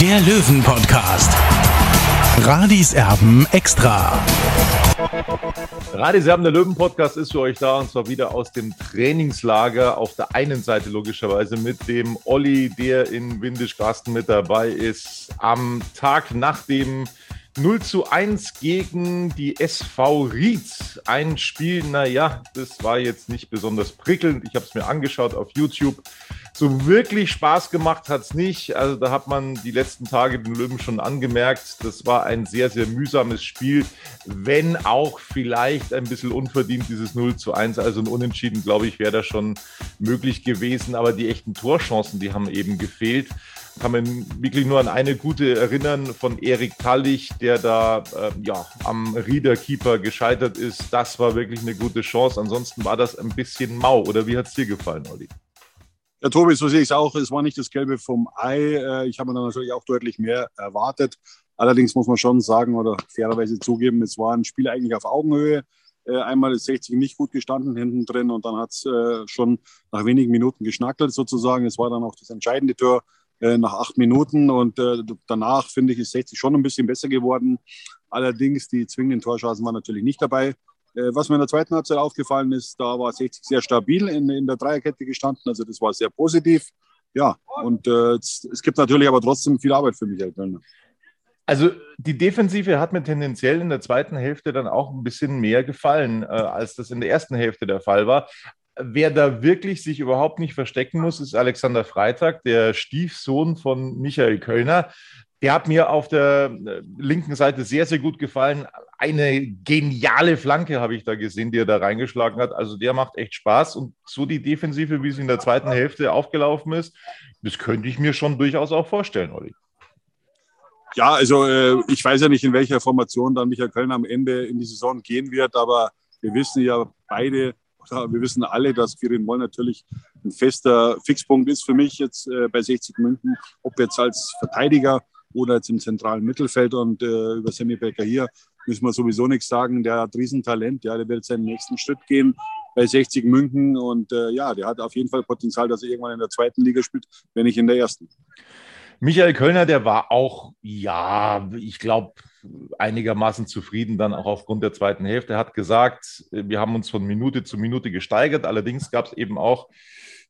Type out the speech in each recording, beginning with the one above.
der Löwen-Podcast. Radis Erben extra. Radis Erben, der Löwen-Podcast ist für euch da und zwar wieder aus dem Trainingslager. Auf der einen Seite logischerweise mit dem Olli, der in Windischgarsten mit dabei ist. Am Tag nach dem 0 zu 1 gegen die SV Ried. Ein Spiel, naja, das war jetzt nicht besonders prickelnd. Ich habe es mir angeschaut auf YouTube. So wirklich Spaß gemacht hat es nicht. Also da hat man die letzten Tage den Löwen schon angemerkt. Das war ein sehr, sehr mühsames Spiel, wenn auch vielleicht ein bisschen unverdient dieses 0 zu 1. Also ein Unentschieden, glaube ich, wäre da schon möglich gewesen. Aber die echten Torchancen, die haben eben gefehlt kann man wirklich nur an eine gute erinnern von Erik Tallich, der da äh, ja, am Riederkeeper gescheitert ist. Das war wirklich eine gute Chance. Ansonsten war das ein bisschen mau. Oder wie hat es dir gefallen, Olli? Ja, Tobi, so sehe ich es auch. Es war nicht das Gelbe vom Ei. Äh, Ich habe mir dann natürlich auch deutlich mehr erwartet. Allerdings muss man schon sagen oder fairerweise zugeben, es war ein Spiel eigentlich auf Augenhöhe. Äh, Einmal ist 60 nicht gut gestanden hinten drin und dann hat es schon nach wenigen Minuten geschnackelt sozusagen. Es war dann auch das entscheidende Tor äh, nach acht Minuten und äh, danach finde ich, ist 60 schon ein bisschen besser geworden. Allerdings die zwingenden Torschancen waren natürlich nicht dabei. Äh, was mir in der zweiten Halbzeit aufgefallen ist, da war 60 sehr stabil in, in der Dreierkette gestanden, also das war sehr positiv. Ja, und äh, es, gibt natürlich aber trotzdem viel Arbeit für Kölner. Also die Defensive hat mir tendenziell in der zweiten Hälfte dann auch ein bisschen mehr gefallen, äh, als das in der ersten Hälfte der Fall war. Wer da wirklich sich überhaupt nicht verstecken muss, ist Alexander Freitag, der Stiefsohn von Michael Kölner. Der hat mir auf der äh, linken Seite sehr, sehr gut gefallen. Eine geniale Flanke habe ich da gesehen, die er da reingeschlagen hat. Also der macht echt Spaß. Und so die Defensive, wie sie in der zweiten Hälfte aufgelaufen ist, das könnte ich mir schon durchaus auch vorstellen, Olli. Ja, also äh, ich weiß ja nicht, in welcher Formation dann Michael Kölner am Ende in die Saison gehen wird, aber wir wissen ja beide, wir wissen alle, dass Kirin Moll natürlich ein fester Fixpunkt ist für mich jetzt äh, bei 60 München, ob jetzt als Verteidiger oder jetzt im zentralen Mittelfeld. Und äh, über Sammy Becker hier müssen wir sowieso nichts sagen. Der hat Riesentalent, ja, der wird seinen nächsten Schritt gehen bei 60 München. Und äh, ja, der hat auf jeden Fall Potenzial, dass er irgendwann in der zweiten Liga spielt, wenn nicht in der ersten. Michael Kölner, der war auch, ja, ich glaube, einigermaßen zufrieden dann auch aufgrund der zweiten Hälfte. Hat gesagt, wir haben uns von Minute zu Minute gesteigert. Allerdings gab es eben auch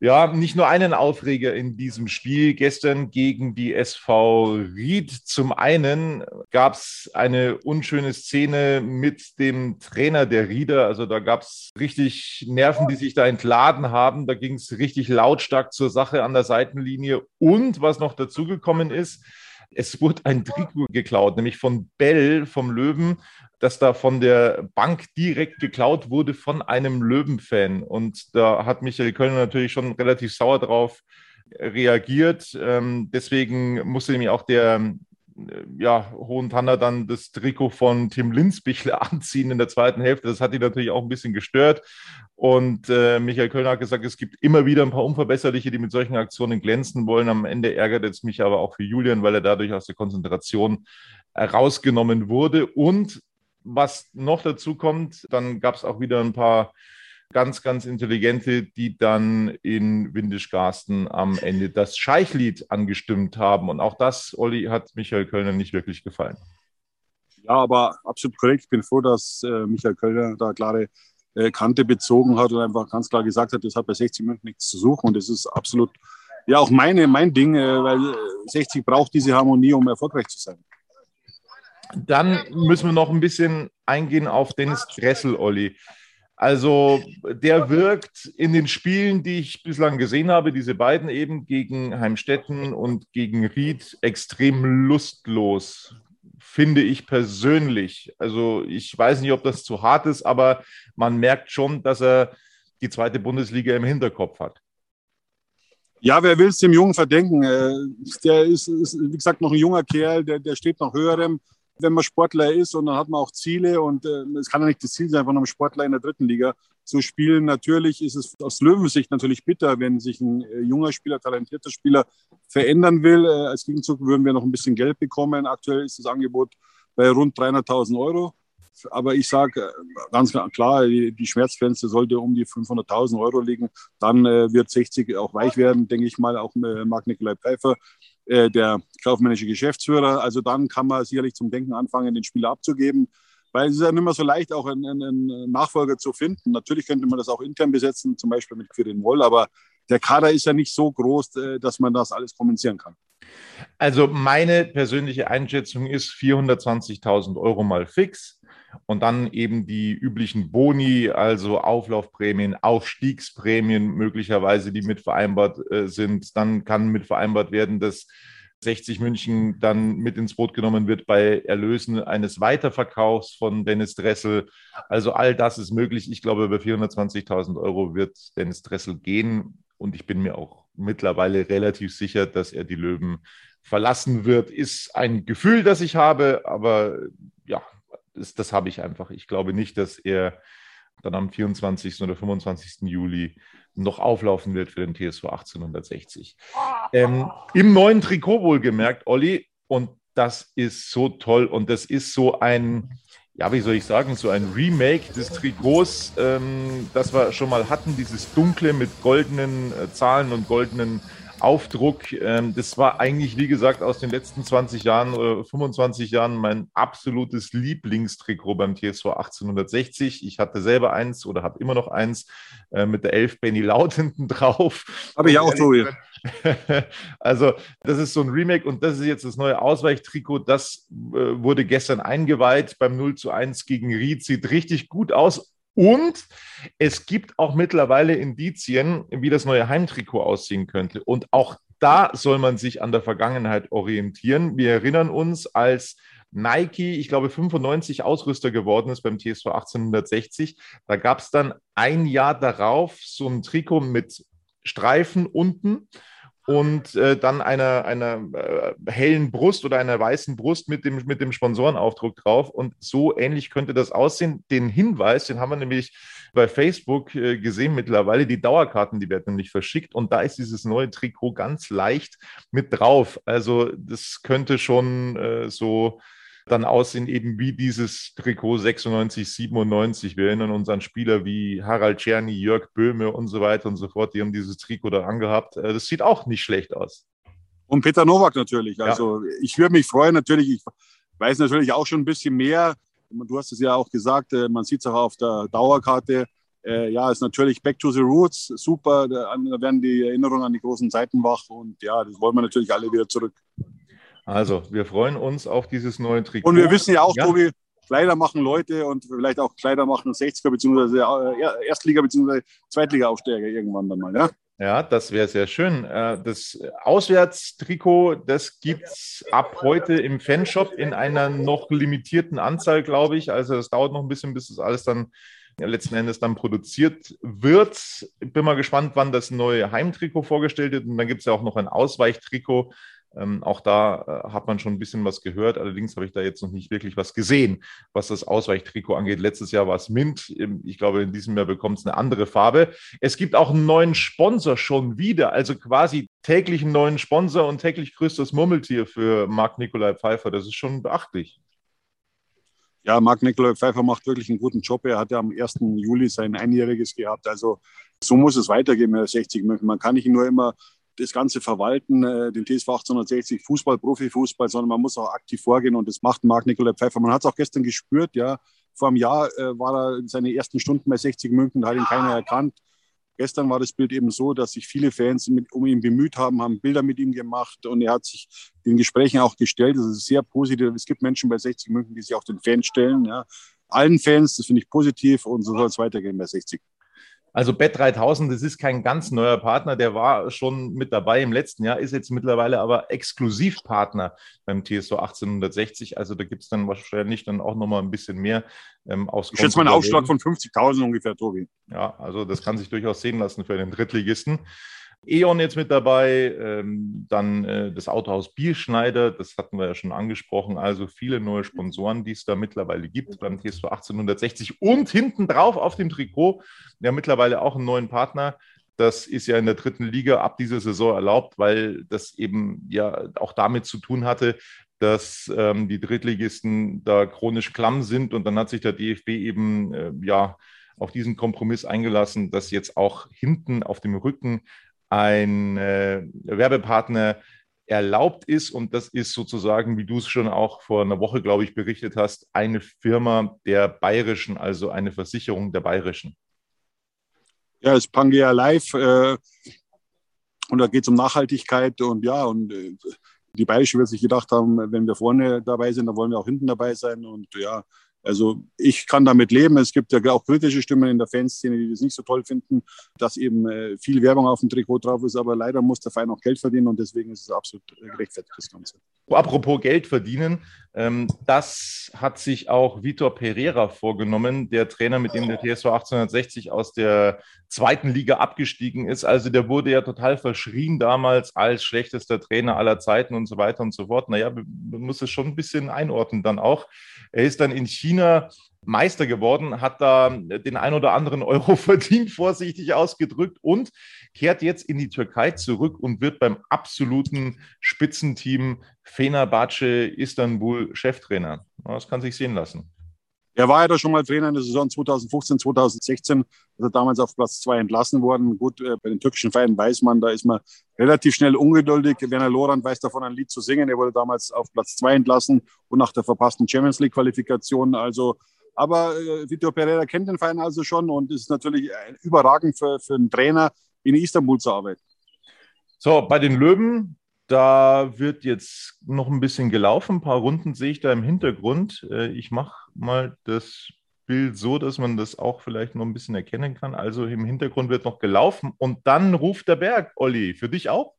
ja, nicht nur einen Aufreger in diesem Spiel. Gestern gegen die SV Ried. Zum einen gab es eine unschöne Szene mit dem Trainer der Rieder. Also da gab es richtig Nerven, die sich da entladen haben. Da ging es richtig lautstark zur Sache an der Seitenlinie. Und was noch dazugekommen ist, es wurde ein Trikot geklaut, nämlich von Bell, vom Löwen, das da von der Bank direkt geklaut wurde von einem Löwen-Fan. Und da hat Michael Kölner natürlich schon relativ sauer drauf reagiert. Ähm, deswegen musste nämlich auch der ja, Hohen Tanner dann das Trikot von Tim Linsbichler anziehen in der zweiten Hälfte. Das hat ihn natürlich auch ein bisschen gestört. Und äh, Michael Kölner hat gesagt, es gibt immer wieder ein paar Unverbesserliche, die mit solchen Aktionen glänzen wollen. Am Ende ärgert es mich aber auch für Julian, weil er dadurch aus der Konzentration rausgenommen wurde. Und was noch dazu kommt, dann gab es auch wieder ein paar ganz, ganz intelligente, die dann in Windischgarsten am Ende das Scheichlied angestimmt haben. Und auch das, Olli, hat Michael Kölner nicht wirklich gefallen. Ja, aber absolut korrekt. Ich bin froh, dass äh, Michael Kölner da klare äh, Kante bezogen hat und einfach ganz klar gesagt hat, das hat bei 60 München nichts zu suchen. Und das ist absolut ja auch meine, mein Ding, äh, weil 60 braucht diese Harmonie, um erfolgreich zu sein. Dann müssen wir noch ein bisschen eingehen auf Dennis Dressel, Olli. Also der wirkt in den Spielen, die ich bislang gesehen habe, diese beiden eben gegen Heimstetten und gegen Ried, extrem lustlos, finde ich persönlich. Also ich weiß nicht, ob das zu hart ist, aber man merkt schon, dass er die zweite Bundesliga im Hinterkopf hat. Ja, wer will es dem Jungen verdenken? Äh, der ist, ist, wie gesagt, noch ein junger Kerl, der, der steht noch höherem. Wenn man Sportler ist und dann hat man auch Ziele und äh, es kann ja nicht das Ziel sein, von einem Sportler in der dritten Liga zu spielen. Natürlich ist es aus Löwensicht natürlich bitter, wenn sich ein äh, junger Spieler, talentierter Spieler verändern will. Als Gegenzug würden wir noch ein bisschen Geld bekommen. Aktuell ist das Angebot bei rund 300.000 Euro. Aber ich sage äh, ganz klar, die Schmerzgrenze sollte um die 500.000 Euro liegen. Dann äh, wird 60 auch weich werden, denke ich mal, auch mit Marc Nikolai Pfeiffer, äh, der kaufmännische Geschäftsführer. Also dann kann man sicherlich zum Denken anfangen, den Spieler abzugeben. Weil es ist ja nicht mehr so leicht, auch einen, einen Nachfolger zu finden. Natürlich könnte man das auch intern besetzen, zum Beispiel mit Quirin Woll, aber der Kader ist ja nicht so groß, äh, dass man das alles kommunizieren kann. Also meine persönliche Einschätzung ist 420.000 Euro mal fix und dann eben die üblichen Boni, also Auflaufprämien, Aufstiegsprämien möglicherweise, die mit vereinbart äh, sind. Dann kann mit vereinbart werden, dass 60 München dann mit ins Boot genommen wird bei Erlösen eines Weiterverkaufs von Dennis Dressel. Also all das ist möglich. Ich glaube, über 420.000 Euro wird Dennis Dressel gehen. Und ich bin mir auch mittlerweile relativ sicher, dass er die Löwen verlassen wird. Ist ein Gefühl, das ich habe, aber ja, das, das habe ich einfach. Ich glaube nicht, dass er dann am 24. oder 25. Juli noch auflaufen wird für den TSV 1860. Ähm, Im neuen Trikot wohlgemerkt, Olli, und das ist so toll und das ist so ein, ja, wie soll ich sagen, so ein Remake des Trikots, ähm, das wir schon mal hatten, dieses dunkle mit goldenen äh, Zahlen und goldenen Aufdruck. Ähm, das war eigentlich, wie gesagt, aus den letzten 20 Jahren oder 25 Jahren mein absolutes Lieblingstrikot beim TSV 1860. Ich hatte selber eins oder habe immer noch eins äh, mit der Elf Benny Laut hinten drauf. Habe ich auch so. also, das ist so ein Remake und das ist jetzt das neue Ausweichtrikot. Das äh, wurde gestern eingeweiht beim 0 zu 1 gegen Ried. Sieht richtig gut aus und es gibt auch mittlerweile Indizien, wie das neue Heimtrikot aussehen könnte. Und auch da soll man sich an der Vergangenheit orientieren. Wir erinnern uns, als Nike, ich glaube, 95 Ausrüster geworden ist beim TSV 1860. Da gab es dann ein Jahr darauf so ein Trikot mit Streifen unten und äh, dann einer, einer äh, hellen Brust oder einer weißen Brust mit dem, mit dem Sponsorenaufdruck drauf. Und so ähnlich könnte das aussehen. Den Hinweis, den haben wir nämlich bei Facebook äh, gesehen mittlerweile. Die Dauerkarten, die werden nämlich verschickt. Und da ist dieses neue Trikot ganz leicht mit drauf. Also das könnte schon äh, so dann aussehen, eben wie dieses Trikot 96, 97. Wir erinnern uns an Spieler wie Harald Czerny, Jörg Böhme und so weiter und so fort. Die haben dieses Trikot da angehabt. Äh, das sieht auch nicht schlecht aus. Und Peter Nowak natürlich. Also ja. ich würde mich freuen, natürlich. Ich weiß natürlich auch schon ein bisschen mehr. Du hast es ja auch gesagt, äh, man sieht es auch auf der Dauerkarte. Äh, ja, ist natürlich Back to the Roots, super. Da werden die Erinnerungen an die großen Zeiten wach und ja, das wollen wir natürlich alle wieder zurück. Also, wir freuen uns auf dieses neue Trikot. Und wir wissen ja auch, ja. Tobi, Kleider machen Leute und vielleicht auch Kleider machen 60er bzw. Äh, Erstliga bzw. Zweitliga-Aufsteiger irgendwann dann mal, ja? Ja, das wäre sehr schön. Äh, das Auswärtstrikot, das gibt es ab heute im Fanshop in einer noch limitierten Anzahl, glaube ich. Also es dauert noch ein bisschen, bis das alles dann letzten Endes dann produziert wird. Ich bin mal gespannt, wann das neue Heimtrikot vorgestellt wird. Und dann gibt es ja auch noch ein Ausweichtrikot. Ähm, auch da äh, hat man schon ein bisschen was gehört. Allerdings habe ich da jetzt noch nicht wirklich was gesehen, was das Ausweichtrikot angeht. Letztes Jahr war es Mint. Ich glaube, in diesem Jahr bekommt es eine andere Farbe. Es gibt auch einen neuen Sponsor schon wieder. Also quasi täglich einen neuen Sponsor und täglich größtes Murmeltier für Marc Nikolai Pfeiffer. Das ist schon beachtlich. Ja, Marc Nikolai Pfeiffer macht wirklich einen guten Job. Er hat ja am 1. Juli sein Einjähriges gehabt. Also so muss es weitergehen mit 60 München. Man kann nicht nur immer das Ganze verwalten, äh, den TSV 1860 Fußball, Profifußball, sondern man muss auch aktiv vorgehen und das macht Marc Nikolai Pfeiffer. Man hat es auch gestern gespürt, ja. Vor einem Jahr äh, war er in seine ersten Stunden bei 60 München, da hat ihn keiner erkannt. Gestern war das Bild eben so, dass sich viele Fans mit, um ihn bemüht haben, haben Bilder mit ihm gemacht und er hat sich den Gesprächen auch gestellt. Das ist sehr positiv. Es gibt Menschen bei 60 München, die sich auch den Fans stellen. Ja. Allen Fans, das finde ich positiv und so soll es weitergehen bei 60. Also Bet 3000, das ist kein ganz neuer Partner, der war schon mit dabei im letzten Jahr, ist jetzt mittlerweile aber Exklusivpartner beim TSO 1860. Also da gibt es dann wahrscheinlich dann auch nochmal ein bisschen mehr ähm, aus. Ich schätze mal einen Aufschlag von 50.000 ungefähr, Tobi. Ja, also das kann sich durchaus sehen lassen für den Drittligisten. E.ON jetzt mit dabei, ähm, dann äh, das Autohaus Bierschneider, das hatten wir ja schon angesprochen, also viele neue Sponsoren, die es da mittlerweile gibt. Beim TSV 1860 und hinten drauf auf dem Trikot, ja mittlerweile auch einen neuen Partner. Das ist ja in der dritten Liga ab dieser Saison erlaubt, weil das eben ja auch damit zu tun hatte, dass ähm, die Drittligisten da chronisch klamm sind. Und dann hat sich der DFB eben äh, ja auf diesen Kompromiss eingelassen, dass jetzt auch hinten auf dem Rücken ein äh, Werbepartner erlaubt ist. Und das ist sozusagen, wie du es schon auch vor einer Woche, glaube ich, berichtet hast, eine Firma der Bayerischen, also eine Versicherung der Bayerischen. Ja, es ist Pangea Live. Äh, und da geht es um Nachhaltigkeit und ja, und äh, die Bayerische wird sich gedacht haben, wenn wir vorne dabei sind, dann wollen wir auch hinten dabei sein. Und ja, also ich kann damit leben. Es gibt ja auch kritische Stimmen in der Fanszene, die das nicht so toll finden, dass eben äh, viel Werbung auf dem Trikot drauf ist. Aber leider muss der Verein auch Geld verdienen und deswegen ist es absolut gerechtfertigt, das Ganze. Apropos Geld verdienen, ähm, das hat sich auch Vitor Pereira vorgenommen, der Trainer, mit dem der TSV 1860 aus der zweiten Liga abgestiegen ist. Also der wurde ja total verschrien damals als schlechtester Trainer aller Zeiten und so weiter und so fort. Naja, man muss es schon ein bisschen einordnen dann auch. Er ist dann in China Meister geworden, hat da den ein oder anderen Euro verdient, vorsichtig ausgedrückt, und kehrt jetzt in die Türkei zurück und wird beim absoluten Spitzenteam Fenerbahce Istanbul Cheftrainer. Das kann sich sehen lassen. Er war ja da schon mal Trainer in der Saison 2015, 2016. Ist er damals auf Platz zwei entlassen worden. Gut, äh, bei den türkischen Vereinen weiß man, da ist man relativ schnell ungeduldig. Werner Lorand weiß davon, ein Lied zu singen. Er wurde damals auf Platz zwei entlassen und nach der verpassten Champions League Qualifikation. Also, aber äh, Vitor Pereira kennt den Verein also schon und ist natürlich überragend für, für einen Trainer in Istanbul zu arbeiten. So, bei den Löwen, da wird jetzt noch ein bisschen gelaufen. Ein paar Runden sehe ich da im Hintergrund. Äh, ich mache mal das Bild so, dass man das auch vielleicht noch ein bisschen erkennen kann. Also im Hintergrund wird noch gelaufen und dann ruft der Berg. Olli, für dich auch?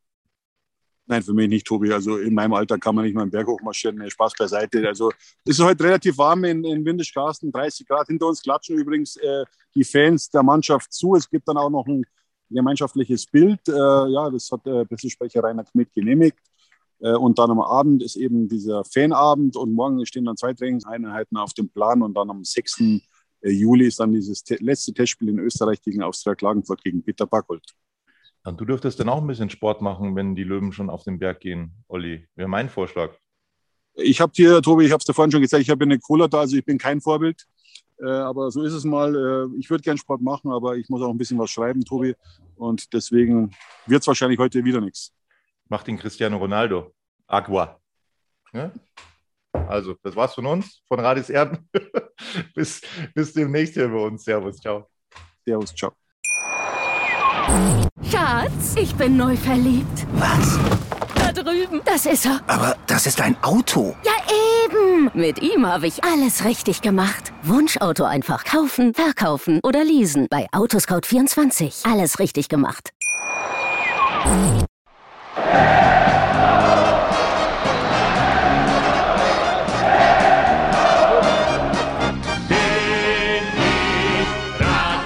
Nein, für mich nicht, Tobi. Also in meinem Alter kann man nicht mal einen Berg hochmarschieren. Spaß beiseite. Also es ist heute relativ warm in, in Windischgarsten, 30 Grad. Hinter uns klatschen übrigens äh, die Fans der Mannschaft zu. Es gibt dann auch noch ein gemeinschaftliches Bild. Äh, ja, das hat der Pressesprecher Rainer Kmidt genehmigt. Äh, und dann am Abend ist eben dieser Fanabend und morgen stehen dann zwei Trainingseinheiten auf dem Plan und dann am 6. Äh, Juli ist dann dieses letzte Testspiel in Österreich gegen Austria Klagenfurt gegen Peter Backold. Und du dürftest dann auch ein bisschen Sport machen, wenn die Löwen schon auf den Berg gehen, Olli. Wäre mein Vorschlag. Ich habe dir, Tobi, ich habe es dir vorhin schon gesagt, ich habe eine Cola da, also ich bin kein Vorbild. Äh, aber so ist es mal. Äh, ich würde gern Sport machen, aber ich muss auch ein bisschen was schreiben, Tobi. Und deswegen wird es wahrscheinlich heute wieder nichts. Macht den Cristiano Ronaldo. Agua. Ja? Also, das war's von uns, von Radis Erden. bis, bis demnächst hier bei uns. Servus, ciao. Servus, ciao. Schatz, ich bin neu verliebt. Was? Da drüben. Das ist er. Aber das ist ein Auto. Ja, Mit ihm habe ich alles richtig gemacht. Wunschauto einfach kaufen, verkaufen oder leasen. Bei Autoscout24. Alles richtig gemacht.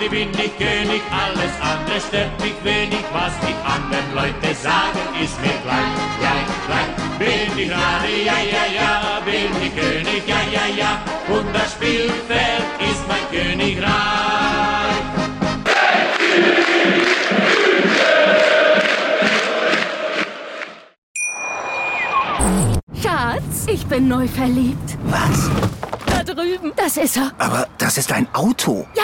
bin ich König, alles andere stört mich wenig, was die anderen Leute sagen, ist mir gleich, gleich, gleich. Bin ich gerade, ja, ja, ja, bin ich König, ja, ja, ja, und das Spielfeld ist mein Königreich. Schatz, ich bin neu verliebt. Was? Da drüben. Das ist er. Aber das ist ein Auto. Ja,